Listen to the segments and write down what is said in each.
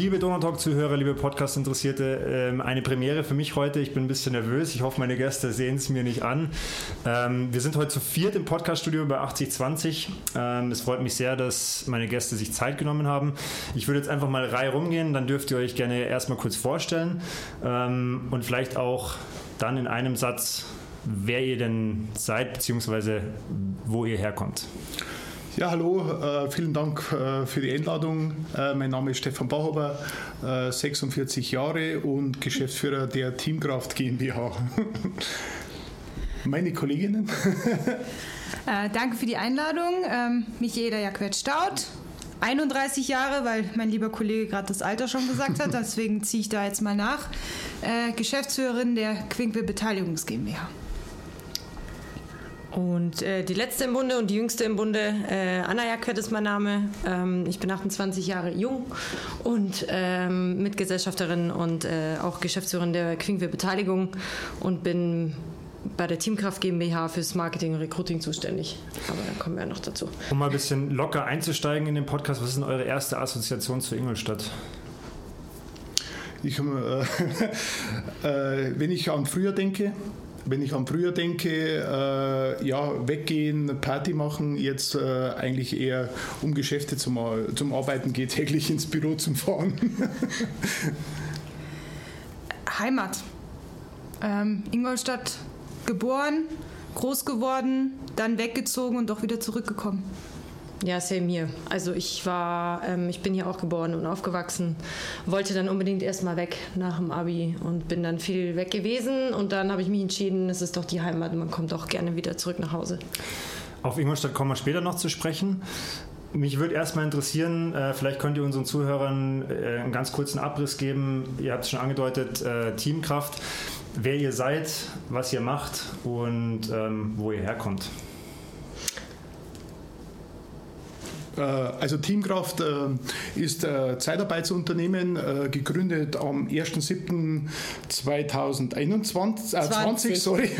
Liebe Donautalk-Zuhörer, liebe Podcast-Interessierte, ähm, eine Premiere für mich heute. Ich bin ein bisschen nervös. Ich hoffe, meine Gäste sehen es mir nicht an. Ähm, wir sind heute zu viert im Podcast-Studio bei 8020. Ähm, es freut mich sehr, dass meine Gäste sich Zeit genommen haben. Ich würde jetzt einfach mal Reihe rumgehen, dann dürft ihr euch gerne erstmal kurz vorstellen und vielleicht auch dann in einem Satz, wer ihr denn seid, beziehungsweise wo ihr herkommt. Ja, hallo, äh, vielen Dank äh, für die Einladung. Äh, mein Name ist Stefan Bauhaber, 46 äh, Jahre und Geschäftsführer der Teamkraft GmbH. Meine Kolleginnen. Äh, danke für die Einladung. Ähm, Michaela Jacquet-Staud, 31 Jahre, weil mein lieber Kollege gerade das Alter schon gesagt hat, deswegen ziehe ich da jetzt mal nach. Äh, Geschäftsführerin der Quinkwe Beteiligungs GmbH. Und äh, die letzte im Bunde und die jüngste im Bunde, äh, Anna Jacquet ist mein Name. Ähm, ich bin 28 Jahre jung und ähm, Mitgesellschafterin und äh, auch Geschäftsführerin der Quinkwe Beteiligung und bin bei der Teamkraft GmbH fürs Marketing und Recruiting zuständig. Aber da kommen wir ja noch dazu. Um mal ein bisschen locker einzusteigen in den Podcast, was ist denn eure erste Assoziation zu Ingolstadt? Ich, äh, äh, wenn ich an früher denke, wenn ich an früher denke, äh, ja, weggehen, Party machen, jetzt äh, eigentlich eher um Geschäfte zum, zum Arbeiten geht, täglich ins Büro zum Fahren. Heimat. Ähm, Ingolstadt geboren, groß geworden, dann weggezogen und doch wieder zurückgekommen. Ja, same hier. Also ich war, ähm, ich bin hier auch geboren und aufgewachsen, wollte dann unbedingt erstmal weg nach dem Abi und bin dann viel weg gewesen und dann habe ich mich entschieden, es ist doch die Heimat und man kommt auch gerne wieder zurück nach Hause. Auf Ingolstadt kommen wir später noch zu sprechen. Mich würde erstmal interessieren, äh, vielleicht könnt ihr unseren Zuhörern äh, einen ganz kurzen Abriss geben. Ihr habt es schon angedeutet, äh, Teamkraft, wer ihr seid, was ihr macht und ähm, wo ihr herkommt. Äh, also Teamkraft äh, ist ein Zeitarbeitsunternehmen, äh, gegründet am 1.7.2021, äh, 20, sorry.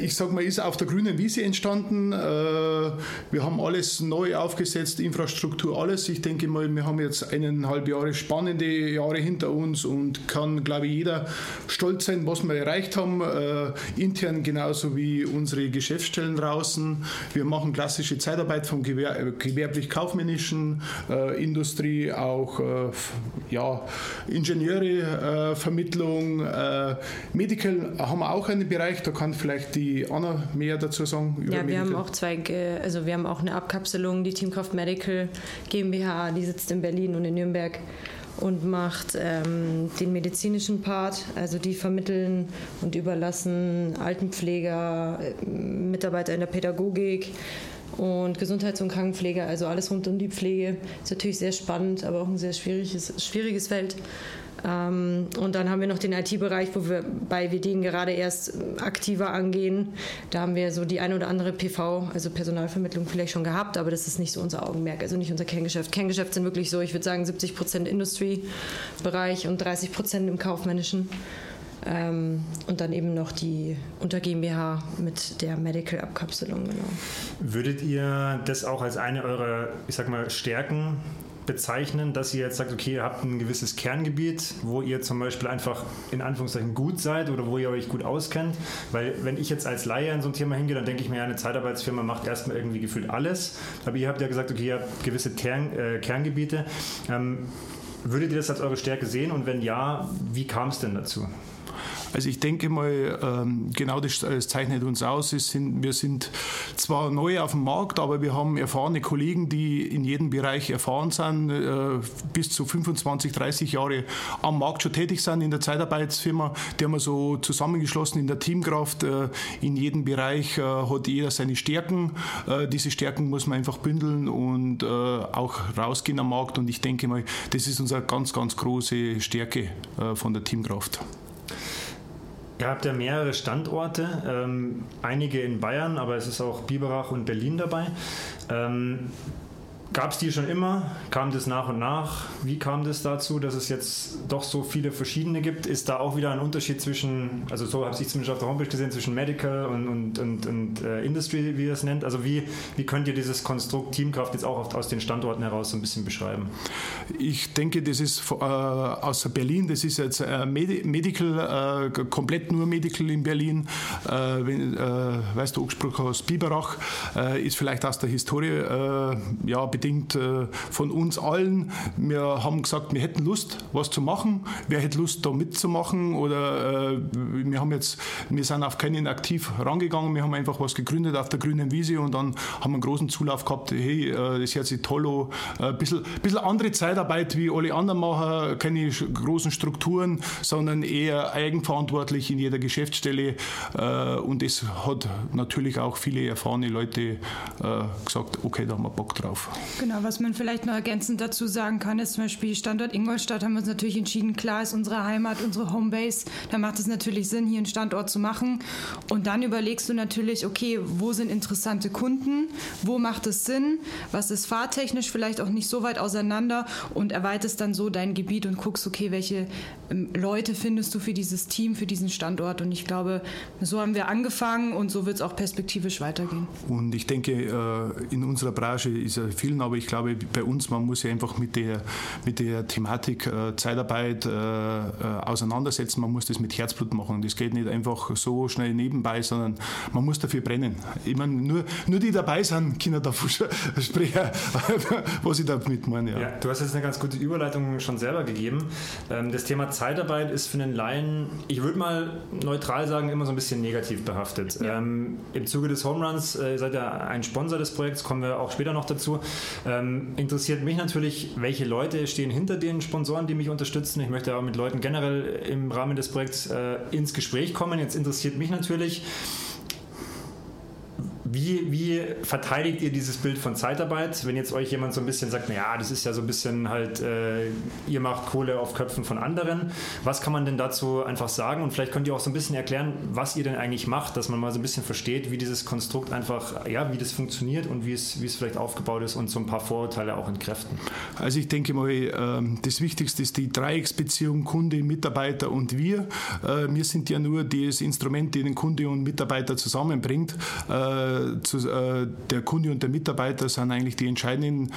ich sage mal, ist auf der grünen Wiese entstanden. wir haben alles neu aufgesetzt, Infrastruktur, alles. Ich denke mal, wir haben jetzt eineinhalb Jahre spannende Jahre hinter uns und kann, glaube ich, jeder stolz sein, was wir erreicht haben. intern genauso wie unsere Geschäftsstellen draußen. Wir machen klassische Zeitarbeit vom Gewerbe äh, gewerblich-kaufmännischen äh, Industrie, auch äh, ja, Ingenieure, äh, Vermittlung, äh, Medical haben wir auch einen Bereich, da kann vielleicht die Anna mehr dazu sagen. ja, wir Medical. haben auch zwei, also wir haben auch eine Abkapselung, die Teamkraft Medical GmbH, die sitzt in Berlin und in Nürnberg und macht ähm, den medizinischen Part, also die vermitteln und überlassen Altenpfleger, Mitarbeiter in der Pädagogik, und Gesundheits- und Krankenpflege, also alles rund um die Pflege. Ist natürlich sehr spannend, aber auch ein sehr schwieriges, schwieriges Feld. Ähm, und dann haben wir noch den IT-Bereich, wobei wir den gerade erst aktiver angehen. Da haben wir so die ein oder andere PV, also Personalvermittlung vielleicht schon gehabt, aber das ist nicht so unser Augenmerk, also nicht unser Kerngeschäft. Kerngeschäft sind wirklich so, ich würde sagen, 70 Prozent Industry-Bereich und 30 Prozent im kaufmännischen. Ähm, und dann eben noch die Unter GmbH mit der Medical-Abkapselung. Genau. Würdet ihr das auch als eine eurer, ich sag mal, Stärken bezeichnen, dass ihr jetzt sagt, okay, ihr habt ein gewisses Kerngebiet, wo ihr zum Beispiel einfach in Anführungszeichen gut seid oder wo ihr euch gut auskennt? Weil wenn ich jetzt als Laie in so ein Thema hingehe, dann denke ich mir, eine Zeitarbeitsfirma macht erstmal irgendwie gefühlt alles. Aber ihr habt ja gesagt, okay, ihr habt gewisse Kern, äh, Kerngebiete. Ähm, würdet ihr das als eure Stärke sehen und wenn ja, wie kam es denn dazu? Also ich denke mal, ähm, genau das, zeichnet uns aus. wir sind zwar neu auf dem Markt, aber wir haben erfahrene Kollegen, die in jedem Bereich erfahren sind, äh, bis zu 25, 30 Jahre am Markt schon tätig sind in der Zeitarbeitsfirma. Die haben wir so zusammengeschlossen in der Teamkraft. Äh, in jedem Bereich äh, hat jeder seine Stärken. Diese Stärken muss man einfach bündeln und auch rausgehen am Markt. Und ich denke mal, das ist unsere ganz, ganz große Stärke von der Teamkraft. Ihr habt ja mehrere Standorte, ähm, einige in Bayern, aber es ist auch Biberach und Berlin dabei. Ähm, Gab es die schon immer? Kam das nach und nach? Wie kam das dazu, dass es jetzt doch so viele verschiedene gibt? Ist da auch wieder ein Unterschied zwischen, also so habe ich zumindest auf der Homepage gesehen, zwischen Medical und, und, und, und äh, Industry, wie ihr es nennt? Also wie, wie könnt ihr dieses Konstrukt Teamkraft jetzt auch aus den Standorten heraus so ein bisschen beschreiben? Ich denke, das ist äh, aus Berlin, das ist jetzt äh, Medi Medical, äh, komplett nur Medical in Berlin. Äh, wenn, äh, weißt du, angesprochen aus Biberach, ist vielleicht aus der Historie, ja, bedingt äh, von uns allen. Wir haben gesagt, wir hätten Lust, was zu machen. Wer hätte Lust, da mitzumachen? Oder äh, wir haben jetzt, wir sind auf keinen aktiv rangegangen. Wir haben einfach was gegründet auf der grünen Wiese und dann haben wir einen großen Zulauf gehabt. Hey, äh, das hört sich toll an. Ein bisschen, bisschen andere Zeitarbeit wie alle anderen machen, keine großen Strukturen, sondern eher eigenverantwortlich in jeder Geschäftsstelle. Und es hat natürlich auch viele erfahrene Leute gesagt, okay, da haben wir Bock drauf. Genau, was man vielleicht noch ergänzend dazu sagen kann, ist zum Beispiel Standort Ingolstadt haben wir uns natürlich entschieden, klar ist unsere Heimat, unsere Homebase, da macht es natürlich Sinn, hier einen Standort zu machen. Und dann überlegst du natürlich, okay, wo sind interessante Kunden, wo macht es Sinn, was ist fahrtechnisch vielleicht auch nicht so weit auseinander und erweiterst dann so dein Gebiet und guckst, okay, welche ähm, Leute findest du für dieses Team, für diesen Standort. Und ich glaube, so haben wir angefangen und so wird es auch perspektivisch weitergehen. Und ich denke, äh, in unserer Branche ist ja viel vielen, aber ich glaube, bei uns, man muss sich einfach mit der, mit der Thematik äh, Zeitarbeit äh, äh, auseinandersetzen. Man muss das mit Herzblut machen. Das geht nicht einfach so schnell nebenbei, sondern man muss dafür brennen. Ich meine, nur, nur die dabei sind, können davon sprechen, was ich damit meine. Ja. ja. du hast jetzt eine ganz gute Überleitung schon selber gegeben. Ähm, das Thema Zeitarbeit ist für den Laien, ich würde mal neutral sagen, immer so ein bisschen negativ behaftet. Ja. Ähm, Im Zuge des Home Runs äh, seid ihr ein Sponsor des Projekts, kommen wir auch später noch dazu. Ähm, interessiert mich natürlich, welche Leute stehen hinter den Sponsoren, die mich unterstützen. Ich möchte auch mit Leuten generell im Rahmen des Projekts äh, ins Gespräch kommen. Jetzt interessiert mich natürlich, wie, wie verteidigt ihr dieses Bild von Zeitarbeit, wenn jetzt euch jemand so ein bisschen sagt, naja, das ist ja so ein bisschen halt, äh, ihr macht Kohle auf Köpfen von anderen. Was kann man denn dazu einfach sagen? Und vielleicht könnt ihr auch so ein bisschen erklären, was ihr denn eigentlich macht, dass man mal so ein bisschen versteht, wie dieses Konstrukt einfach, ja, wie das funktioniert und wie es, wie es vielleicht aufgebaut ist und so ein paar Vorurteile auch entkräften. Also ich denke mal, ähm, das Wichtigste ist die Dreiecksbeziehung Kunde, Mitarbeiter und wir. Äh, wir sind ja nur das Instrument, das den Kunde und Mitarbeiter zusammenbringt zu, äh, der Kunde und der Mitarbeiter sind eigentlich die entscheidenden,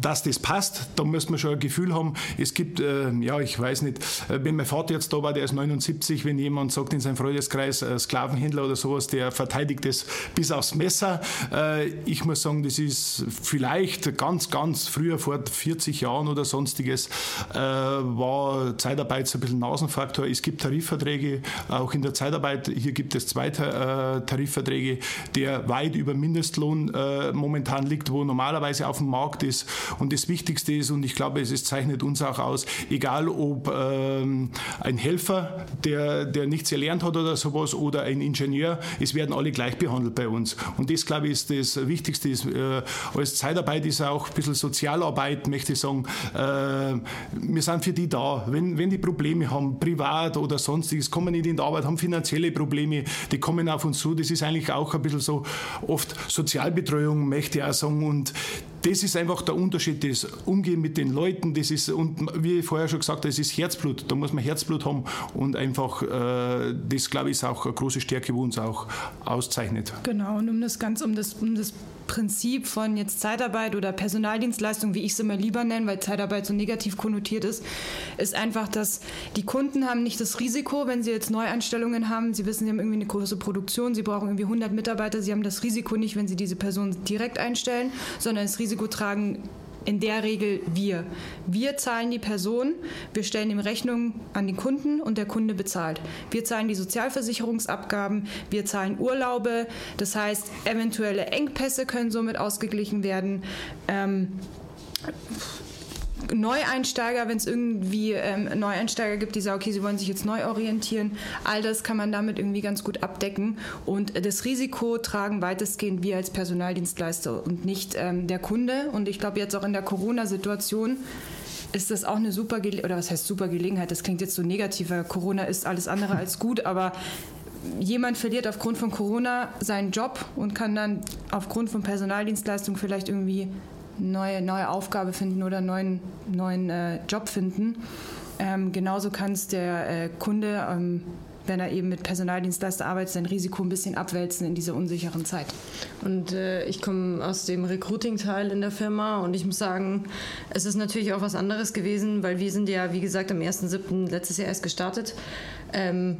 dass das passt. Da muss man schon ein Gefühl haben. Es gibt, äh, ja, ich weiß nicht, äh, wenn mein Vater jetzt da war, der ist 79, wenn jemand sagt in seinem Freundeskreis, äh, Sklavenhändler oder sowas, der verteidigt das bis aufs Messer. Äh, ich muss sagen, das ist vielleicht ganz, ganz früher, vor 40 Jahren oder sonstiges, war Zeitarbeit so ein bisschen Nasenfaktor. Es gibt Tarifverträge, auch in der Zeitarbeit. Hier gibt es zwei Tarifverträge, der weit weit über Mindestlohn äh, momentan liegt, wo normalerweise auf dem Markt ist. Und das Wichtigste ist, und ich glaube, es, es zeichnet uns auch aus, egal ob ähm, ein Helfer, der, der nichts erlernt hat oder sowas, oder ein Ingenieur, es werden alle gleich behandelt bei uns. Und das, glaube ich, ist das Wichtigste. Ist, äh, als Zeitarbeit ist auch ein bisschen Sozialarbeit, möchte ich sagen. Äh, wir sind für die da. Wenn, wenn die Probleme haben, privat oder sonstiges, kommen nicht in die Arbeit, haben finanzielle Probleme, die kommen auf uns zu. Das ist eigentlich auch ein bisschen so oft Sozialbetreuung, möchte ich auch sagen. Und das ist einfach der Unterschied, das Umgehen mit den Leuten, das ist, und wie ich vorher schon gesagt habe, das ist Herzblut. Da muss man Herzblut haben und einfach, äh, das glaube ich, ist auch eine große Stärke, wo uns auch auszeichnet. Genau, und um das Ganze, um das, um das Prinzip von jetzt Zeitarbeit oder Personaldienstleistung, wie ich es immer lieber nenne, weil Zeitarbeit so negativ konnotiert ist, ist einfach, dass die Kunden haben nicht das Risiko, wenn sie jetzt Neuanstellungen haben, sie wissen, sie haben irgendwie eine große Produktion, sie brauchen irgendwie 100 Mitarbeiter, sie haben das Risiko nicht, wenn sie diese Person direkt einstellen, sondern das Risiko tragen in der Regel wir. Wir zahlen die Person, wir stellen ihm Rechnungen an den Kunden und der Kunde bezahlt. Wir zahlen die Sozialversicherungsabgaben, wir zahlen Urlaube, das heißt, eventuelle Engpässe können somit ausgeglichen werden. Ähm, Neueinsteiger, wenn es irgendwie ähm, Neueinsteiger gibt, die sagen, okay, sie wollen sich jetzt neu orientieren, all das kann man damit irgendwie ganz gut abdecken. Und das Risiko tragen weitestgehend wir als Personaldienstleister und nicht ähm, der Kunde. Und ich glaube, jetzt auch in der Corona-Situation ist das auch eine super Gelegenheit, oder was heißt super Gelegenheit? Das klingt jetzt so negativ, weil Corona ist alles andere als gut, aber jemand verliert aufgrund von Corona seinen Job und kann dann aufgrund von Personaldienstleistungen vielleicht irgendwie neue, neue Aufgabe finden oder neuen, neuen äh, Job finden. Ähm, genauso kann es der äh, Kunde, ähm, wenn er eben mit Personaldienstleister arbeitet, sein Risiko ein bisschen abwälzen in dieser unsicheren Zeit. Und äh, ich komme aus dem Recruiting-Teil in der Firma und ich muss sagen, es ist natürlich auch was anderes gewesen, weil wir sind ja, wie gesagt, am 1.7. letztes Jahr erst gestartet. Ähm,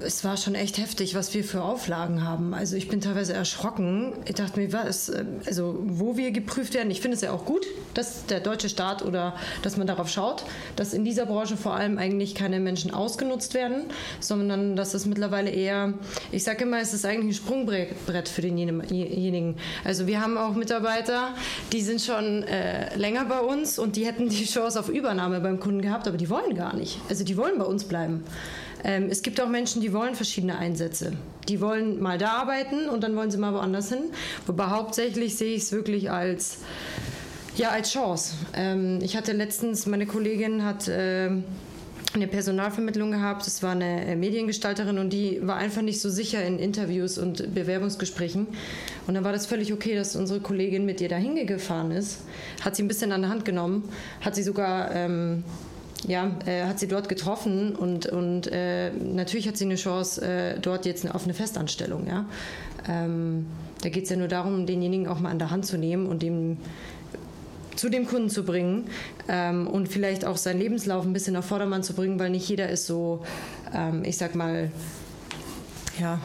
es war schon echt heftig, was wir für Auflagen haben. Also ich bin teilweise erschrocken. Ich dachte mir, was, äh, also wo wir geprüft werden. Ich finde es ja auch gut, dass der deutsche Staat oder dass man darauf schaut, dass in dieser Branche vor allem eigentlich keine Menschen ausgenutzt werden, sondern dass es mittlerweile eher, ich sage immer, es ist eigentlich ein Sprungbrett für denjenigen. Also wir haben auch Mitarbeiter, die sind schon äh, länger bei uns und die hätten die Chance auf Übernahme beim Kunden gehabt, aber die wollen gar nicht. Also die wollen bei uns bleiben. Ähm, es gibt auch Menschen, die wollen verschiedene Einsätze. Die wollen mal da arbeiten und dann wollen sie mal woanders hin. Wobei hauptsächlich sehe ich es wirklich als ja, als Chance. Ähm, ich hatte letztens, meine Kollegin hat äh, eine Personalvermittlung gehabt. Es war eine äh, Mediengestalterin und die war einfach nicht so sicher in Interviews und Bewerbungsgesprächen. Und dann war das völlig okay, dass unsere Kollegin mit ihr dahin gefahren ist. Hat sie ein bisschen an der Hand genommen, hat sie sogar ähm, ja, äh, hat sie dort getroffen und, und äh, natürlich hat sie eine Chance äh, dort jetzt auf eine Festanstellung. Ja? Ähm, da geht es ja nur darum, denjenigen auch mal an der Hand zu nehmen und dem zu dem Kunden zu bringen ähm, und vielleicht auch seinen Lebenslauf ein bisschen auf Vordermann zu bringen, weil nicht jeder ist so, ähm, ich sag mal, ja,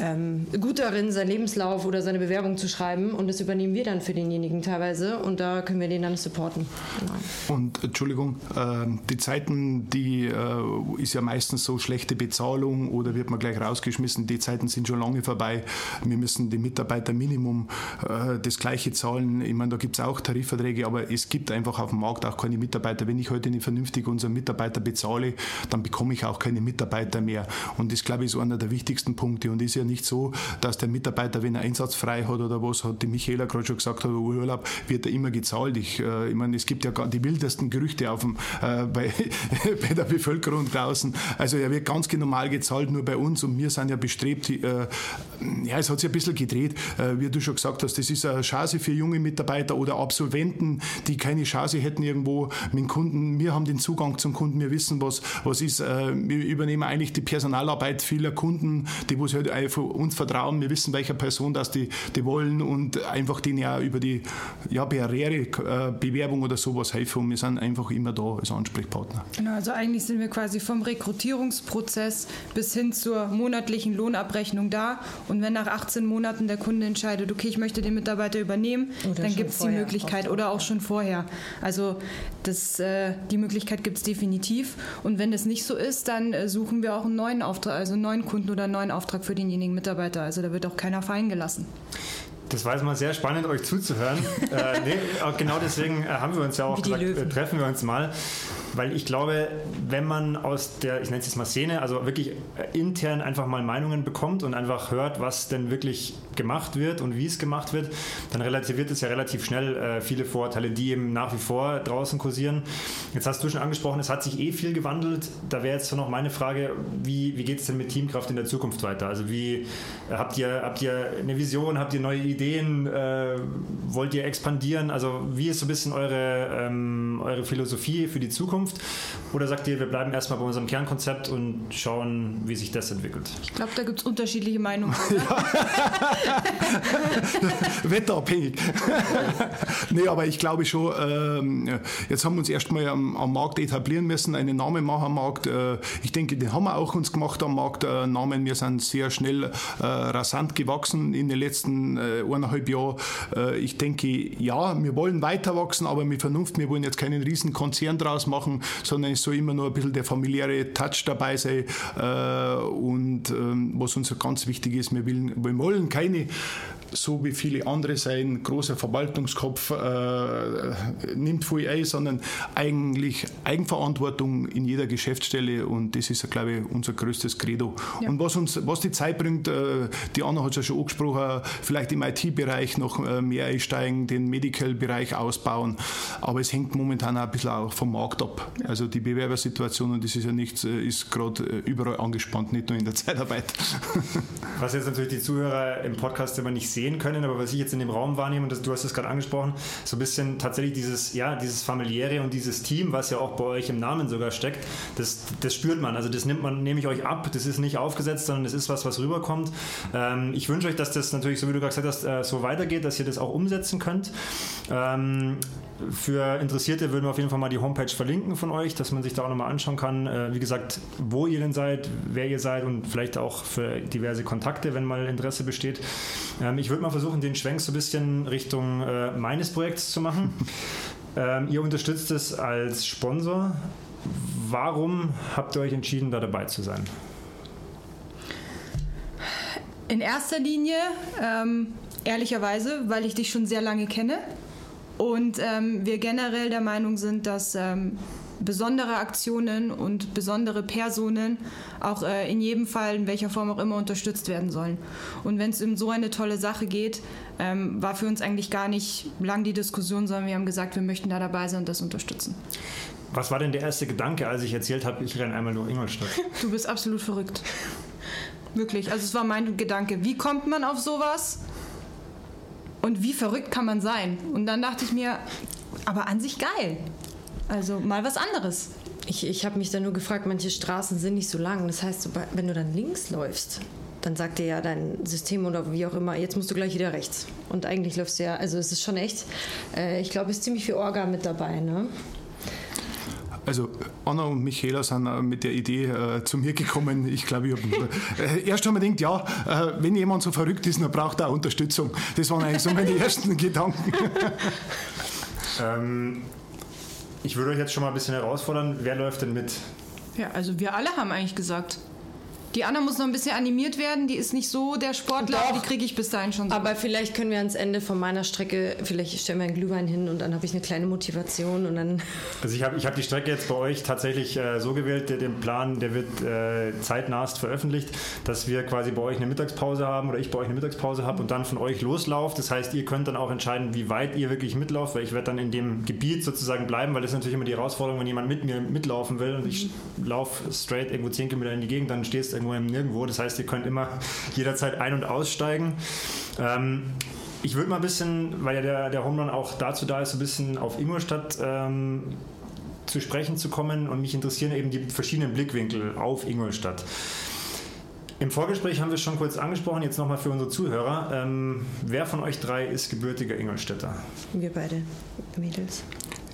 ähm, gut darin, seinen Lebenslauf oder seine Bewerbung zu schreiben und das übernehmen wir dann für denjenigen teilweise und da können wir den dann supporten. Genau. Und Entschuldigung, äh, die Zeiten, die äh, ist ja meistens so schlechte Bezahlung oder wird man gleich rausgeschmissen, die Zeiten sind schon lange vorbei. Wir müssen die Mitarbeiter Minimum äh, das gleiche zahlen. Ich meine, da gibt es auch Tarifverträge, aber es gibt einfach auf dem Markt auch keine Mitarbeiter. Wenn ich heute nicht vernünftig unseren Mitarbeiter bezahle, dann bekomme ich auch keine Mitarbeiter mehr. Und das, glaube ich, ist einer der wichtigsten Punkte und ist ja nicht so, dass der Mitarbeiter, wenn er einsatzfrei hat oder was, hat die Michaela gerade schon gesagt hat, Urlaub, wird er immer gezahlt. Ich, äh, ich meine, es gibt ja die wildesten Gerüchte auf dem, äh, bei, bei der Bevölkerung draußen. Also er wird ganz normal gezahlt, nur bei uns und wir sind ja bestrebt, äh, ja, es hat sich ein bisschen gedreht, äh, wie du schon gesagt hast, das ist eine Chance für junge Mitarbeiter oder Absolventen, die keine Chance hätten irgendwo mit dem Kunden. Wir haben den Zugang zum Kunden, wir wissen, was, was ist. Äh, wir übernehmen eigentlich die Personalarbeit vieler Kunden, die wo sie halt uns vertrauen, wir wissen, welcher Person das die, die wollen und einfach denen ja über die ja, Barriere, äh, Bewerbung oder sowas helfen und wir sind einfach immer da als Ansprechpartner. Genau, also eigentlich sind wir quasi vom Rekrutierungsprozess bis hin zur monatlichen Lohnabrechnung da und wenn nach 18 Monaten der Kunde entscheidet, okay, ich möchte den Mitarbeiter übernehmen, oder dann gibt es die Möglichkeit oder auch schon vorher. Also das, äh, die Möglichkeit gibt es definitiv und wenn das nicht so ist, dann äh, suchen wir auch einen neuen Auftrag, also einen neuen Kunden oder einen neuen Auftrag für denjenigen Mitarbeiter. Also da wird auch keiner fallen gelassen. Das war jetzt mal sehr spannend, euch zuzuhören. äh, nee, genau deswegen äh, haben wir uns ja auch gesagt, äh, treffen wir uns mal. Weil ich glaube, wenn man aus der, ich nenne es jetzt mal Szene, also wirklich intern einfach mal Meinungen bekommt und einfach hört, was denn wirklich gemacht wird und wie es gemacht wird, dann relativiert es ja relativ schnell äh, viele Vorurteile, die eben nach wie vor draußen kursieren. Jetzt hast du schon angesprochen, es hat sich eh viel gewandelt. Da wäre jetzt noch meine Frage, wie, wie geht es denn mit Teamkraft in der Zukunft weiter? Also wie habt ihr, habt ihr eine Vision, habt ihr neue Ideen, äh, wollt ihr expandieren? Also wie ist so ein bisschen eure, ähm, eure Philosophie für die Zukunft? Zukunft? Oder sagt ihr, wir bleiben erstmal bei unserem Kernkonzept und schauen, wie sich das entwickelt? Ich glaube, da gibt es unterschiedliche Meinungen. Wetterabhängig. nee, aber ich glaube schon, äh, jetzt haben wir uns erstmal am, am, Markt etablieren müssen, einen Namen machen am Markt. Äh, ich denke, den haben wir auch uns gemacht am Markt. Äh, Namen, wir sind sehr schnell äh, rasant gewachsen in den letzten äh, eineinhalb Jahren. Äh, ich denke, ja, wir wollen weiter wachsen, aber mit Vernunft. Wir wollen jetzt keinen riesen Konzern draus machen sondern es soll immer nur ein bisschen der familiäre Touch dabei sein. Äh, und ähm, was uns ganz wichtig ist, wir, will, wir wollen keine so wie viele andere sein, großer Verwaltungskopf äh, nimmt viel ein, sondern eigentlich Eigenverantwortung in jeder Geschäftsstelle und das ist, glaube ich, unser größtes Credo. Ja. Und was uns, was die Zeit bringt, äh, die Anna hat es ja schon angesprochen, vielleicht im IT-Bereich noch äh, mehr einsteigen, den Medical-Bereich ausbauen, aber es hängt momentan auch ein bisschen auch vom Markt ab top. Also die Bewerbersituation, und das ist ja nichts, äh, ist gerade äh, überall angespannt, nicht nur in der Zeitarbeit. Was jetzt natürlich die Zuhörer im Podcast immer nicht sehen können, aber was ich jetzt in dem Raum wahrnehme, und das, du hast es gerade angesprochen, so ein bisschen tatsächlich dieses, ja, dieses familiäre und dieses Team, was ja auch bei euch im Namen sogar steckt, das, das spürt man. Also das nimmt man, nehme ich euch ab. Das ist nicht aufgesetzt, sondern es ist was, was rüberkommt. Ähm, ich wünsche euch, dass das natürlich, so wie du gerade gesagt hast, äh, so weitergeht, dass ihr das auch umsetzen könnt. Ähm, für Interessierte würden wir auf jeden Fall mal die Homepage verlinken von euch, dass man sich da auch nochmal anschauen kann. Äh, wie gesagt, wo ihr denn seid, wer ihr seid und vielleicht auch für diverse Kontakte, wenn mal Interesse besteht. Ähm, ich würde mal versuchen, den Schwenk so ein bisschen Richtung äh, meines Projekts zu machen. Ähm, ihr unterstützt es als Sponsor. Warum habt ihr euch entschieden, da dabei zu sein? In erster Linie, ähm, ehrlicherweise, weil ich dich schon sehr lange kenne und ähm, wir generell der Meinung sind, dass ähm, besondere Aktionen und besondere Personen auch äh, in jedem Fall, in welcher Form auch immer, unterstützt werden sollen. Und wenn es um so eine tolle Sache geht, ähm, war für uns eigentlich gar nicht lang die Diskussion, sondern wir haben gesagt, wir möchten da dabei sein und das unterstützen. Was war denn der erste Gedanke, als ich erzählt habe, ich renne einmal durch Ingolstadt? Du bist absolut verrückt. Wirklich. Also es war mein Gedanke. Wie kommt man auf sowas? Und wie verrückt kann man sein? Und dann dachte ich mir, aber an sich geil. Also mal was anderes. Ich, ich habe mich dann nur gefragt, manche Straßen sind nicht so lang. Das heißt, wenn du dann links läufst, dann sagt dir ja dein System oder wie auch immer, jetzt musst du gleich wieder rechts. Und eigentlich läufst du ja, also es ist schon echt, äh, ich glaube, es ist ziemlich viel Orga mit dabei. Ne? Also Anna und Michaela sind äh, mit der Idee äh, zu mir gekommen. Ich glaube, ich habe äh, erst einmal gedacht, ja, äh, wenn jemand so verrückt ist, dann braucht er auch Unterstützung. Das waren eigentlich so meine ersten Gedanken. ähm, ich würde euch jetzt schon mal ein bisschen herausfordern. Wer läuft denn mit? Ja, also wir alle haben eigentlich gesagt. Die Anna muss noch ein bisschen animiert werden. Die ist nicht so der Sportler, Doch. die kriege ich bis dahin schon. So. Aber vielleicht können wir ans Ende von meiner Strecke, vielleicht stellen wir einen Glühwein hin und dann habe ich eine kleine Motivation und dann. Also ich habe ich hab die Strecke jetzt bei euch tatsächlich äh, so gewählt, der, den Plan, der wird äh, zeitnahst veröffentlicht, dass wir quasi bei euch eine Mittagspause haben oder ich bei euch eine Mittagspause habe und dann von euch loslauft. Das heißt, ihr könnt dann auch entscheiden, wie weit ihr wirklich mitlauft, weil ich werde dann in dem Gebiet sozusagen bleiben, weil das ist natürlich immer die Herausforderung, wenn jemand mit mir mitlaufen will und ich laufe straight irgendwo 10 Kilometer in die Gegend, dann stehst du irgendwo im Nirgendwo. Das heißt, ihr könnt immer jederzeit ein- und aussteigen. Ähm, ich würde mal ein bisschen, weil ja der, der Home Run auch dazu da ist, ein bisschen auf Ingolstadt ähm, zu sprechen zu kommen und mich interessieren eben die verschiedenen Blickwinkel auf Ingolstadt. Im Vorgespräch haben wir es schon kurz angesprochen, jetzt nochmal für unsere Zuhörer. Ähm, wer von euch drei ist gebürtiger Ingolstädter? Wir beide Mädels.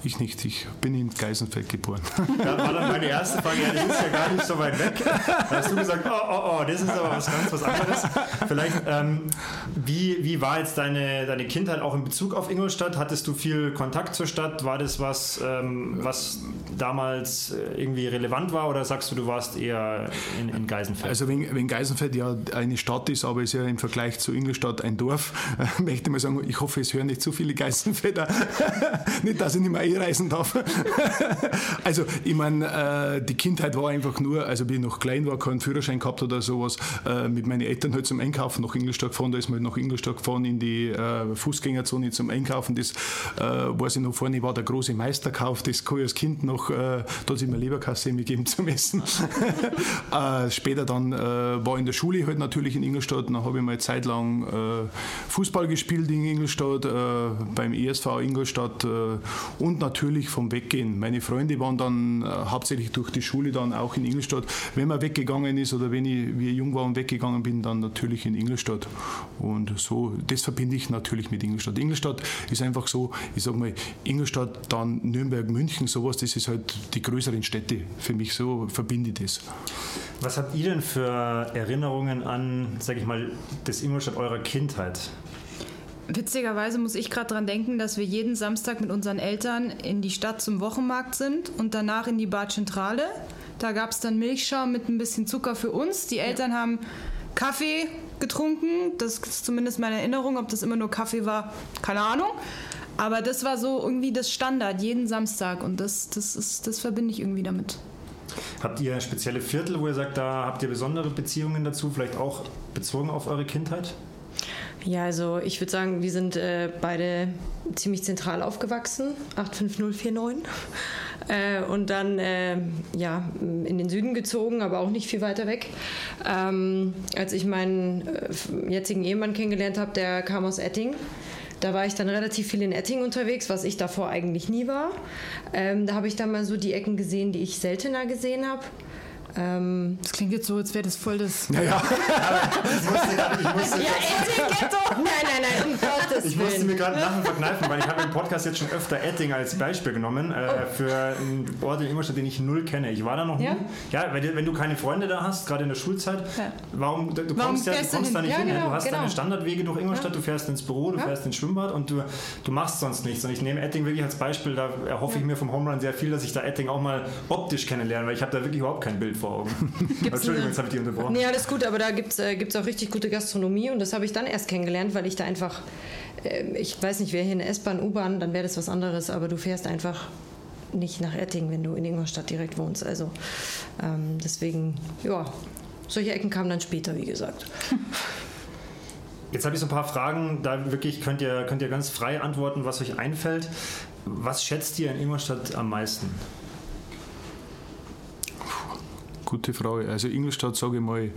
Ich nicht, ich bin in Geisenfeld geboren. Da war dann meine erste Frage, ja, das ist ja gar nicht so weit weg. Da hast du gesagt, oh, oh, oh, das ist aber was ganz was anderes. Vielleicht, ähm, wie, wie war jetzt deine, deine Kindheit auch in Bezug auf Ingolstadt? Hattest du viel Kontakt zur Stadt? War das was, ähm, was damals äh, irgendwie relevant war oder sagst du, du warst eher in, in Geisenfeld? Also wenn, wenn Geisenfeld ja eine Stadt ist, aber ist ja im Vergleich zu Ingolstadt ein Dorf, äh, möchte ich mal sagen, ich hoffe, es hören nicht zu viele Geisenfelder. nicht, dass ich nicht mehr reisen darf. also, ich meine, äh, die Kindheit war einfach nur, also wie ich noch klein war, keinen Führerschein gehabt oder sowas, äh, mit meinen Eltern halt zum Einkaufen nach Ingolstadt gefahren. Da ist man halt nach Ingolstadt gefahren in die äh, Fußgängerzone zum Einkaufen. Das äh, weiß ich noch vorne, war der große Meisterkauf. Das kann ich als Kind noch, äh, da hat sich mir Leberkasse gegeben zum Essen. Äh, später dann äh, war in der Schule halt natürlich in Ingolstadt. Dann habe ich mal eine Zeit lang Fußball gespielt in Ingolstadt, beim ESV Ingolstadt und natürlich vom Weggehen. Meine Freunde waren dann äh, hauptsächlich durch die Schule dann auch in Ingolstadt. Wenn man weggegangen ist oder wenn ich wie jung war und weggegangen bin, dann natürlich in Ingolstadt. Und so, das verbinde ich natürlich mit Ingolstadt. Ingolstadt ist einfach so, ich sage mal, Ingolstadt, dann Nürnberg, München, sowas, das ist halt die größeren Städte für mich, so verbinde ich das. Was habt ihr denn für Erinnerungen an, sage ich mal, das Ingolstadt eurer Kindheit? Witzigerweise muss ich gerade daran denken, dass wir jeden Samstag mit unseren Eltern in die Stadt zum Wochenmarkt sind und danach in die Badzentrale. Da gab es dann Milchschaum mit ein bisschen Zucker für uns. Die Eltern ja. haben Kaffee getrunken. Das ist zumindest meine Erinnerung. Ob das immer nur Kaffee war, keine Ahnung. Aber das war so irgendwie das Standard jeden Samstag und das, das, ist, das verbinde ich irgendwie damit. Habt ihr spezielle Viertel, wo ihr sagt, da habt ihr besondere Beziehungen dazu, vielleicht auch bezogen auf eure Kindheit? Ja, also ich würde sagen, wir sind äh, beide ziemlich zentral aufgewachsen, 85049. äh, und dann äh, ja, in den Süden gezogen, aber auch nicht viel weiter weg. Ähm, als ich meinen äh, jetzigen Ehemann kennengelernt habe, der kam aus Etting. Da war ich dann relativ viel in Etting unterwegs, was ich davor eigentlich nie war. Ähm, da habe ich dann mal so die Ecken gesehen, die ich seltener gesehen habe. Ähm, das klingt jetzt so, als wäre das voll das. Ja, ja. ich musste, ich musste, ja, Etting, Nein, nein, nein, um Gottes Ich musste mir gerade Lachen verkneifen, weil ich habe im Podcast jetzt schon öfter Etting als Beispiel genommen äh, oh. für einen Ort in Ingolstadt, den ich null kenne. Ich war da noch ja? nie. Ja, weil, wenn du keine Freunde da hast, gerade in der Schulzeit, ja. warum, du, du warum kommst, ja, du kommst da nicht ja, hin. Genau, du hast genau. deine Standardwege durch Ingolstadt, du fährst ins Büro, du fährst ins Schwimmbad und du, du machst sonst nichts. Und ich nehme Etting wirklich als Beispiel, da erhoffe ich mir vom Home Run sehr viel, dass ich da Etting auch mal optisch kennenlerne, weil ich habe da wirklich überhaupt kein Bild vor Augen. Entschuldigung, jetzt habe ich dich unterbrochen. Nee, alles gut, aber da gibt es äh, auch richtig gute Gastronomie und das habe ich dann erst kennengelernt, weil ich da einfach, äh, ich weiß nicht, wer hier eine S-Bahn, U-Bahn, dann wäre das was anderes, aber du fährst einfach nicht nach Etting, wenn du in Ingolstadt direkt wohnst. Also ähm, deswegen, ja, solche Ecken kamen dann später, wie gesagt. Jetzt habe ich so ein paar Fragen, da wirklich könnt ihr, könnt ihr ganz frei antworten, was euch einfällt. Was schätzt ihr in Ingolstadt am meisten? Gute Frage. Also Ingolstadt, sage ich mal,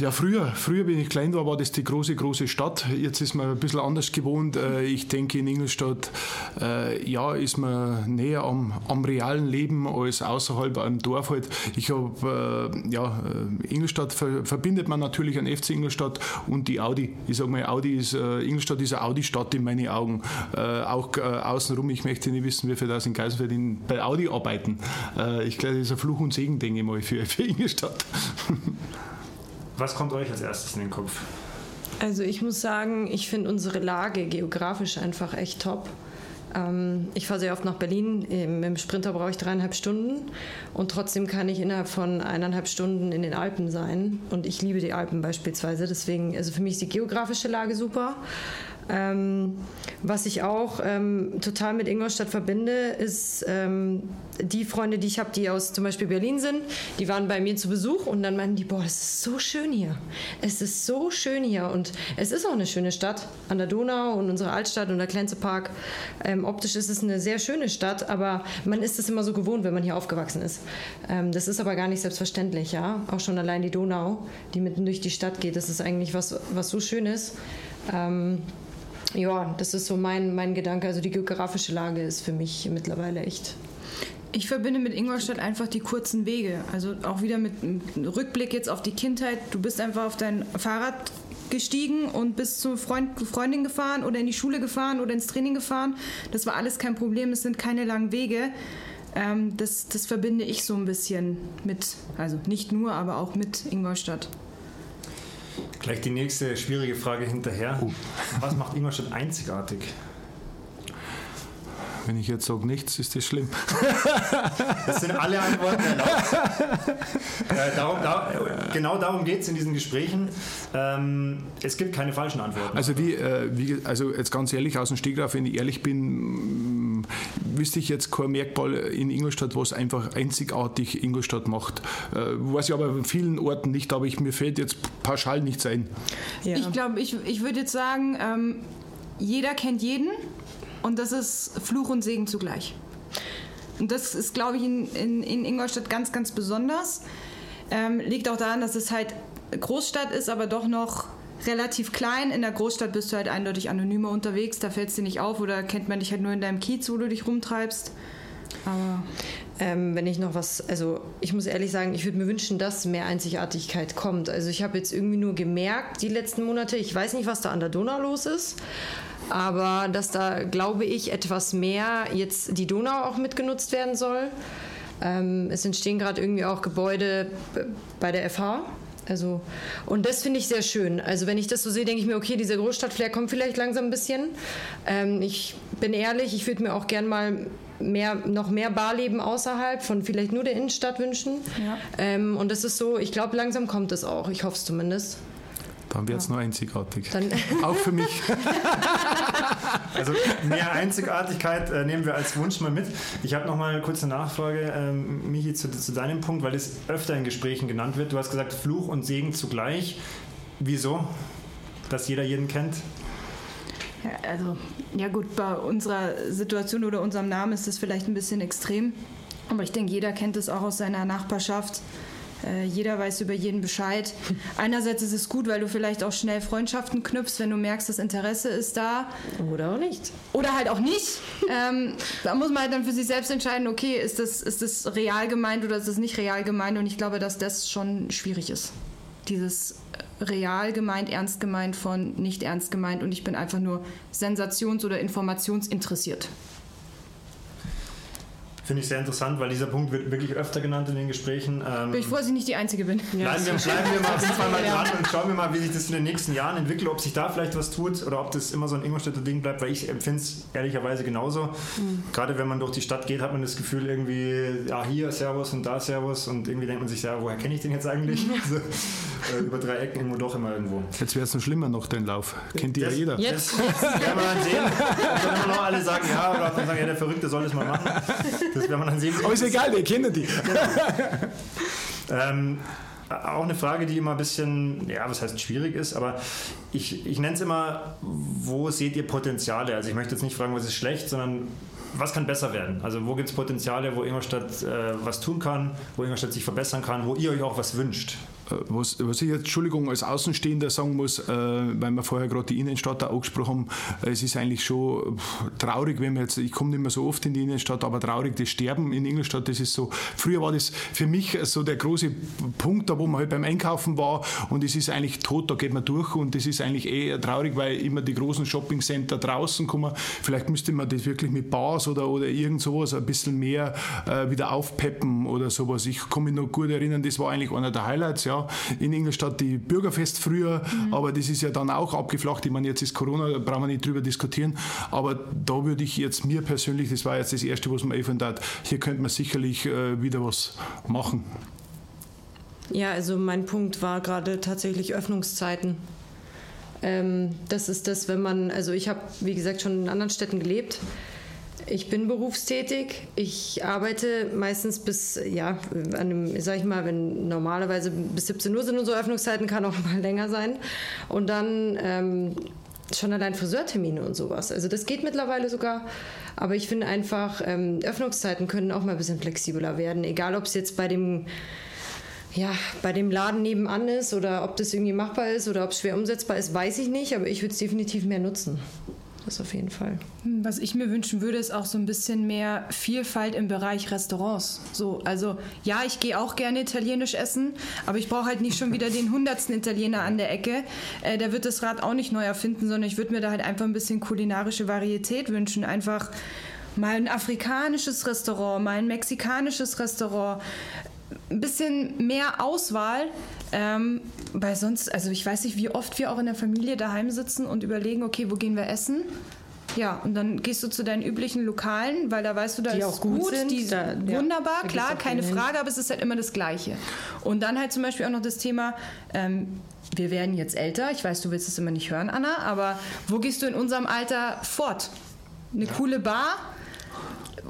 ja, früher, früher, wenn ich klein war, war das die große, große Stadt. Jetzt ist man ein bisschen anders gewohnt. Äh, ich denke, in Ingolstadt, äh, ja, ist man näher am, am realen Leben als außerhalb am Dorf halt. Ich habe, äh, ja, Ingolstadt verbindet man natürlich an FC Ingolstadt und die Audi. Ich sage mal, Audi ist, Ingolstadt ist eine Audi-Stadt in meinen Augen. auch außenrum, ich möchte nicht wissen, wie viel das in Geisenfeld bei Audi arbeiten. ich glaube, das ist ein Fluch und Segen, denke ich mal, für, für Ingolstadt. Was kommt euch als erstes in den Kopf? Also ich muss sagen, ich finde unsere Lage geografisch einfach echt top. Ähm, ich fahre sehr oft nach Berlin. Im Sprinter brauche ich dreieinhalb Stunden und trotzdem kann ich innerhalb von eineinhalb Stunden in den Alpen sein. Und ich liebe die Alpen beispielsweise. Deswegen, also für mich ist die geografische Lage super. Ähm, was ich auch ähm, total mit Ingolstadt verbinde, ist ähm, die Freunde, die ich habe, die aus zum Beispiel Berlin sind, die waren bei mir zu Besuch und dann meinten die, boah, es ist so schön hier. Es ist so schön hier und es ist auch eine schöne Stadt an der Donau und unsere Altstadt und der Klenze Park. Ähm, optisch ist es eine sehr schöne Stadt, aber man ist es immer so gewohnt, wenn man hier aufgewachsen ist. Ähm, das ist aber gar nicht selbstverständlich, ja. Auch schon allein die Donau, die mitten durch die Stadt geht, das ist eigentlich was, was so schön ist. Ähm, ja, das ist so mein, mein Gedanke. Also die geografische Lage ist für mich mittlerweile echt ich verbinde mit Ingolstadt einfach die kurzen Wege. Also auch wieder mit Rückblick jetzt auf die Kindheit. Du bist einfach auf dein Fahrrad gestiegen und bist zur Freund, Freundin gefahren oder in die Schule gefahren oder ins Training gefahren. Das war alles kein Problem. Es sind keine langen Wege. Ähm, das, das verbinde ich so ein bisschen mit, also nicht nur, aber auch mit Ingolstadt. Gleich die nächste schwierige Frage hinterher. Uh. Was macht Ingolstadt einzigartig? Wenn ich jetzt sage nichts, ist das schlimm. Das sind alle Antworten erlaubt. äh, darum, da, genau darum geht es in diesen Gesprächen. Ähm, es gibt keine falschen Antworten. Also, wie, äh, wie, also jetzt ganz ehrlich aus dem Stegreif, wenn ich ehrlich bin, wüsste ich jetzt kein Merkmal in Ingolstadt, was einfach einzigartig Ingolstadt macht. Äh, was ich aber in vielen Orten nicht, aber ich, mir fällt jetzt pauschal nichts ein. Ja. Ich glaube, ich, ich würde jetzt sagen, ähm, jeder kennt jeden. Und das ist Fluch und Segen zugleich. Und das ist, glaube ich, in, in, in, Ingolstadt ganz, ganz besonders. Ähm, liegt auch daran, dass es halt Großstadt ist, aber doch noch relativ klein. In der Großstadt bist du halt eindeutig anonymer unterwegs. Da fällt es dir nicht auf oder kennt man dich halt nur in deinem Kiez, wo du dich rumtreibst. Aber ähm, wenn ich noch was, also ich muss ehrlich sagen, ich würde mir wünschen, dass mehr Einzigartigkeit kommt. Also ich habe jetzt irgendwie nur gemerkt, die letzten Monate, ich weiß nicht, was da an der Donau los ist, aber dass da, glaube ich, etwas mehr jetzt die Donau auch mitgenutzt werden soll. Ähm, es entstehen gerade irgendwie auch Gebäude bei der FH. Also, und das finde ich sehr schön. Also, wenn ich das so sehe, denke ich mir, okay, dieser Großstadtflair kommt vielleicht langsam ein bisschen. Ähm, ich bin ehrlich, ich würde mir auch gern mal mehr, noch mehr Barleben außerhalb von vielleicht nur der Innenstadt wünschen. Ja. Ähm, und das ist so, ich glaube, langsam kommt es auch. Ich hoffe es zumindest. Dann wird es ja. nur einzigartig. Dann Auch für mich. also mehr Einzigartigkeit äh, nehmen wir als Wunsch mal mit. Ich habe noch mal eine kurze Nachfrage, ähm, Michi, zu, zu deinem Punkt, weil es öfter in Gesprächen genannt wird. Du hast gesagt, Fluch und Segen zugleich. Wieso? Dass jeder jeden kennt? Ja, also, ja gut, bei unserer Situation oder unserem Namen ist das vielleicht ein bisschen extrem. Aber ich denke, jeder kennt es auch aus seiner Nachbarschaft. Äh, jeder weiß über jeden Bescheid. Einerseits ist es gut, weil du vielleicht auch schnell Freundschaften knüpfst, wenn du merkst, das Interesse ist da. Oder auch nicht. Oder halt auch nicht. Ähm, da muss man halt dann für sich selbst entscheiden, okay, ist das, ist das real gemeint oder ist das nicht real gemeint? Und ich glaube, dass das schon schwierig ist. Dieses real gemeint, ernst gemeint von nicht ernst gemeint und ich bin einfach nur sensations- oder informationsinteressiert. Finde ich sehr interessant, weil dieser Punkt wird wirklich öfter genannt in den Gesprächen. Ähm, bin ich froh, dass ich nicht die Einzige bin. Bleiben, wir, bleiben wir mal auf jeden Fall mal dran und schauen wir mal, wie sich das in den nächsten Jahren entwickelt, ob sich da vielleicht was tut oder ob das immer so ein Ingolstädter Ding bleibt, weil ich empfinde es ehrlicherweise genauso. Mhm. Gerade wenn man durch die Stadt geht, hat man das Gefühl irgendwie, ja, hier Servus und da Servus und irgendwie denkt man sich, ja, woher kenne ich den jetzt eigentlich? also, äh, über drei Ecken irgendwo doch immer irgendwo. Jetzt wäre es noch schlimmer noch, den Lauf. Kennt ja jeder. Jetzt, jetzt werden wir dann sehen. Dann immer noch alle sagen, ja, oder dann sagen, ja, der Verrückte soll das mal machen. Das werden wir dann sehen. Aber ist egal, wir kennen die. ähm, auch eine Frage, die immer ein bisschen, ja, was heißt schwierig ist, aber ich, ich nenne es immer, wo seht ihr Potenziale? Also ich möchte jetzt nicht fragen, was ist schlecht, sondern was kann besser werden? Also wo gibt es Potenziale, wo Ingolstadt äh, was tun kann, wo Ingolstadt sich verbessern kann, wo ihr euch auch was wünscht? Äh, was, was ich jetzt, Entschuldigung, als Außenstehender sagen muss, äh, weil wir vorher gerade die Innenstadt auch angesprochen haben, äh, es ist eigentlich schon traurig, wenn wir jetzt, ich komme nicht mehr so oft in die Innenstadt, aber traurig, das Sterben in Ingolstadt, das ist so, früher war das für mich so der große Punkt, da wo man halt beim Einkaufen war und es ist eigentlich tot, da geht man durch und das ist eigentlich eh traurig, weil immer die großen Shoppingcenter draußen kommen. Vielleicht müsste man das wirklich mit Bars oder, oder irgend sowas ein bisschen mehr äh, wieder aufpeppen oder sowas. Ich kann mich noch gut erinnern, das war eigentlich einer der Highlights, ja, in Ingolstadt die Bürgerfest früher, mhm. aber das ist ja dann auch abgeflacht. Ich meine, jetzt ist Corona, da brauchen wir nicht drüber diskutieren, aber da würde ich jetzt mir persönlich, das war jetzt das Erste, was man eben hat, hier könnte man sicherlich äh, wieder was machen. Ja, also mein Punkt war gerade tatsächlich Öffnungszeiten. Ähm, das ist das, wenn man, also ich habe, wie gesagt, schon in anderen Städten gelebt. Ich bin berufstätig. Ich arbeite meistens bis, ja, an einem, sag ich mal, wenn normalerweise bis 17 Uhr sind unsere Öffnungszeiten, kann auch mal länger sein. Und dann ähm, schon allein Friseurtermine und sowas. Also das geht mittlerweile sogar. Aber ich finde einfach, ähm, Öffnungszeiten können auch mal ein bisschen flexibler werden. Egal, ob es jetzt bei dem ja, bei dem Laden nebenan ist oder ob das irgendwie machbar ist oder ob es schwer umsetzbar ist, weiß ich nicht, aber ich würde es definitiv mehr nutzen. Das auf jeden Fall. Was ich mir wünschen würde, ist auch so ein bisschen mehr Vielfalt im Bereich Restaurants. So, also ja, ich gehe auch gerne italienisch essen, aber ich brauche halt nicht schon wieder den hundertsten Italiener an der Ecke. Äh, der wird das Rad auch nicht neu erfinden, sondern ich würde mir da halt einfach ein bisschen kulinarische Varietät wünschen. Einfach mal ein afrikanisches Restaurant, mal ein mexikanisches Restaurant, ein bisschen mehr Auswahl, ähm, weil sonst, also ich weiß nicht, wie oft wir auch in der Familie daheim sitzen und überlegen, okay, wo gehen wir essen? Ja, und dann gehst du zu deinen üblichen Lokalen, weil da weißt du, da die ist auch gut, gut sind. Die, da, wunderbar, ja, klar, keine Frage, aber es ist halt immer das Gleiche. Und dann halt zum Beispiel auch noch das Thema, ähm, wir werden jetzt älter, ich weiß, du willst es immer nicht hören, Anna, aber wo gehst du in unserem Alter fort? Eine coole Bar?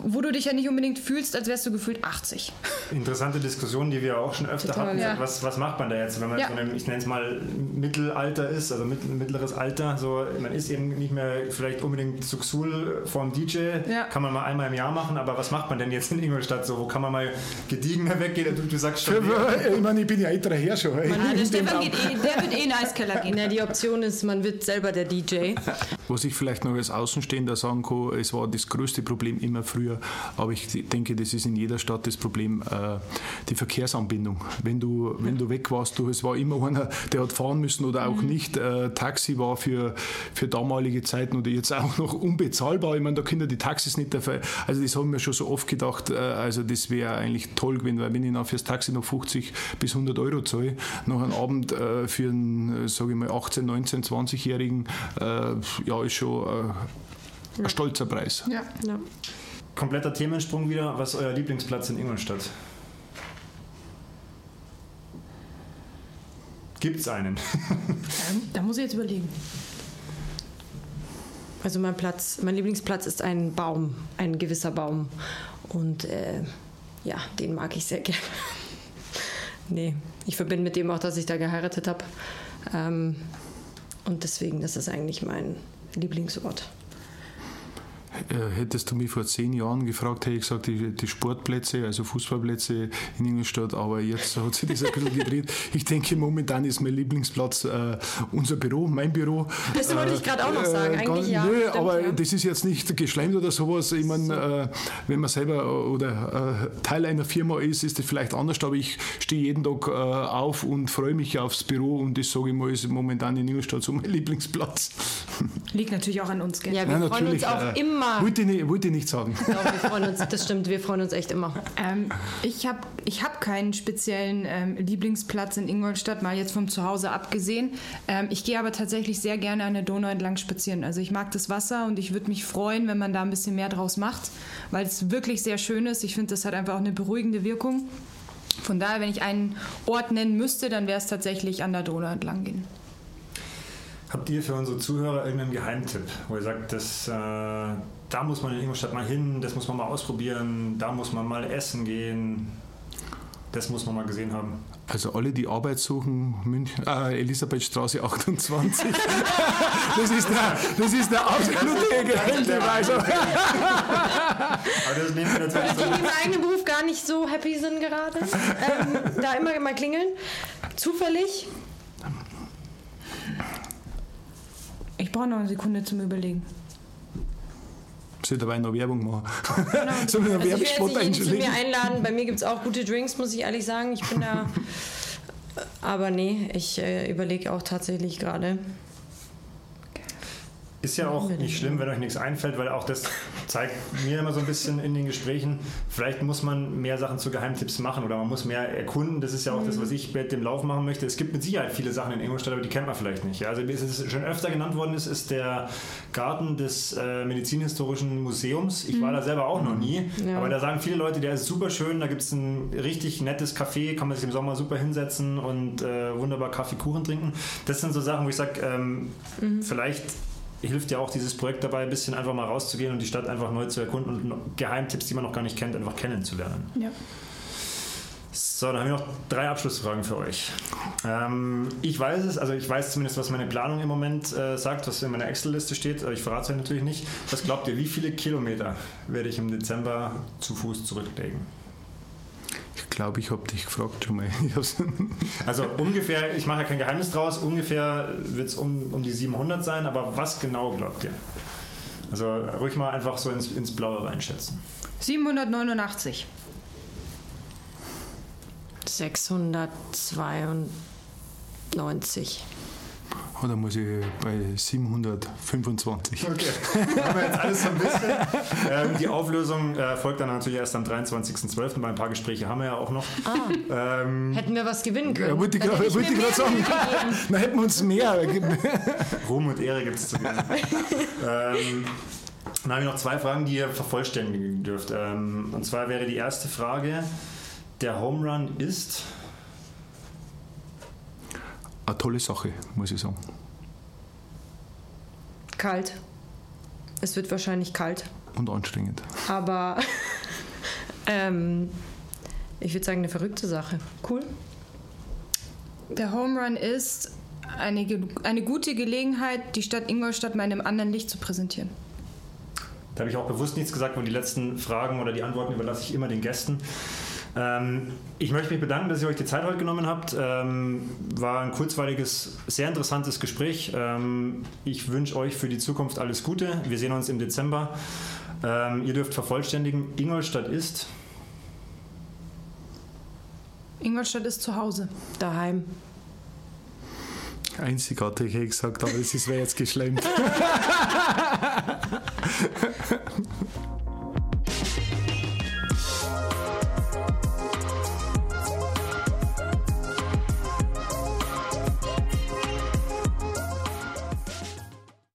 Wo du dich ja nicht unbedingt fühlst, als wärst du gefühlt 80. Interessante Diskussion, die wir auch schon öfter Total, hatten. Ja. Was, was macht man da jetzt, wenn man ja. so einem, ich nenne es mal, Mittelalter ist, also mittleres Alter, so, man ist eben nicht mehr vielleicht unbedingt zu Xul vorm DJ, ja. kann man mal einmal im Jahr machen, aber was macht man denn jetzt in Ingolstadt so? Wo kann man mal gediegener weggehen? Du, du sagst schon. Ich meine, ich bin ja älterer Herr schon. Man, der Stefan geht eh, der wird eh in den Eiskeller gehen. Ja, die Option ist, man wird selber der DJ. Was ich vielleicht noch als Außenstehender sagen kann, es war das größte Problem immer früher früher. Aber ich denke, das ist in jeder Stadt das Problem, äh, die Verkehrsanbindung. Wenn du, wenn du weg warst, du, es war immer einer, der hat fahren müssen oder auch mhm. nicht. Äh, Taxi war für, für damalige Zeiten oder jetzt auch noch unbezahlbar. Ich meine, da können die Taxis nicht dafür. Also das haben wir schon so oft gedacht. Äh, also das wäre eigentlich toll gewesen, weil wenn ich dann fürs Taxi noch 50 bis 100 Euro zahle, nach einem Abend für einen, sage ich mal, 18, 19, 20-Jährigen, äh, ja, ist schon ein stolzer Preis. Ja, ja kompletter Themensprung wieder. Was ist euer Lieblingsplatz in Ingolstadt? Gibt es einen? da muss ich jetzt überlegen. Also mein Platz, mein Lieblingsplatz ist ein Baum, ein gewisser Baum. Und äh, ja, den mag ich sehr gerne. nee, ich verbinde mit dem auch, dass ich da geheiratet habe. Ähm, und deswegen, das ist eigentlich mein Lieblingsort? Äh, hättest du mich vor zehn Jahren gefragt, hätte ich gesagt, die, die Sportplätze, also Fußballplätze in Ingolstadt, aber jetzt hat sich das ein bisschen gedreht. Ich denke, momentan ist mein Lieblingsplatz äh, unser Büro, mein Büro. Das wollte ich gerade auch noch sagen, äh, eigentlich ja. Nö, stimmt, aber ja. das ist jetzt nicht geschleimt oder sowas. Ich meine, so. äh, wenn man selber oder äh, Teil einer Firma ist, ist das vielleicht anders, aber ich stehe jeden Tag äh, auf und freue mich aufs Büro und das sage ich mal, ist momentan in Ingolstadt so mein Lieblingsplatz. Liegt natürlich auch an uns, gell? Ja, wir ja, freuen uns auch immer immer. Wollte ich, wollte ich nicht sagen. Doch, wir freuen uns, das stimmt, wir freuen uns echt immer. Ähm, ich habe ich hab keinen speziellen ähm, Lieblingsplatz in Ingolstadt, mal jetzt vom Zuhause abgesehen. Ähm, ich gehe aber tatsächlich sehr gerne an der Donau entlang spazieren. Also ich mag das Wasser und ich würde mich freuen, wenn man da ein bisschen mehr draus macht, weil es wirklich sehr schön ist. Ich finde, das hat einfach auch eine beruhigende Wirkung. Von daher, wenn ich einen Ort nennen müsste, dann wäre es tatsächlich an der Donau entlang gehen. Habt ihr für unsere Zuhörer irgendeinen Geheimtipp, wo ihr sagt, das, äh, da muss man in Ingolstadt mal hin, das muss man mal ausprobieren, da muss man mal essen gehen, das muss man mal gesehen haben? Also alle, die Arbeit suchen, München, äh, Elisabethstraße 28. das, ist der, das ist der absolute Geheimbeweis. Aber das nehmen wir natürlich so. Die im eigenen Beruf gar nicht so happy sind gerade. Ähm, da immer mal klingeln. Zufällig Ich brauche noch eine Sekunde zum Überlegen. Soll dabei noch Werbung machen? Genau. Sollen wir noch also Werbespot einschlägen? Ich mir einladen. Bei mir gibt es auch gute Drinks, muss ich ehrlich sagen. Ich bin da. Aber nee, ich äh, überlege auch tatsächlich gerade. Ist ja auch nicht schlimm, wenn euch nichts einfällt, weil auch das zeigt mir immer so ein bisschen in den Gesprächen, vielleicht muss man mehr Sachen zu Geheimtipps machen oder man muss mehr erkunden. Das ist ja auch mhm. das, was ich mit dem Lauf machen möchte. Es gibt mit Sicherheit viele Sachen in Ingolstadt, aber die kennt man vielleicht nicht. Also wie es schon öfter genannt worden ist, ist der Garten des äh, Medizinhistorischen Museums. Ich mhm. war da selber auch noch nie, ja. aber da sagen viele Leute, der ist super schön, da gibt es ein richtig nettes Café, kann man sich im Sommer super hinsetzen und äh, wunderbar Kaffee, Kuchen trinken. Das sind so Sachen, wo ich sage, ähm, mhm. vielleicht hilft ja auch dieses Projekt dabei, ein bisschen einfach mal rauszugehen und die Stadt einfach neu zu erkunden und Geheimtipps, die man noch gar nicht kennt, einfach kennenzulernen. Ja. So, dann haben wir noch drei Abschlussfragen für euch. Ähm, ich weiß es, also ich weiß zumindest, was meine Planung im Moment äh, sagt, was in meiner Excel-Liste steht, aber ich verrate es euch natürlich nicht. Was glaubt ihr, wie viele Kilometer werde ich im Dezember zu Fuß zurücklegen? Ich glaube, ich habe dich gefragt schon mal. also ungefähr, ich mache ja kein Geheimnis draus, ungefähr wird es um, um die 700 sein, aber was genau glaubt ihr? Also ruhig mal einfach so ins, ins Blaue reinschätzen. 789. 692. Oh, da muss ich bei 725. Okay, haben wir jetzt alles so ein bisschen. Ähm, die Auflösung äh, folgt dann natürlich erst am 23.12., weil ein paar Gespräche haben wir ja auch noch. Ah, ähm, hätten wir was gewinnen können. Ja, wollte ich gerade sagen, dann hätten wir uns mehr. Ruhm und Ehre gibt es zu gewinnen. ähm, dann habe ich noch zwei Fragen, die ihr vervollständigen dürft. Ähm, und zwar wäre die erste Frage, der Home Run ist eine tolle Sache, muss ich sagen. Kalt. Es wird wahrscheinlich kalt. Und anstrengend. Aber ähm, ich würde sagen, eine verrückte Sache. Cool. Der Home Run ist eine, eine gute Gelegenheit, die Stadt Ingolstadt mal in einem anderen Licht zu präsentieren. Da habe ich auch bewusst nichts gesagt und die letzten Fragen oder die Antworten überlasse ich immer den Gästen. Ähm, ich möchte mich bedanken, dass ihr euch die Zeit heute genommen habt. Ähm, war ein kurzweiliges, sehr interessantes Gespräch. Ähm, ich wünsche euch für die Zukunft alles Gute. Wir sehen uns im Dezember. Ähm, ihr dürft vervollständigen. Ingolstadt ist. Ingolstadt ist zu Hause. Daheim. Einzigartig, hätte ich gesagt, aber es wäre jetzt geschlemmt.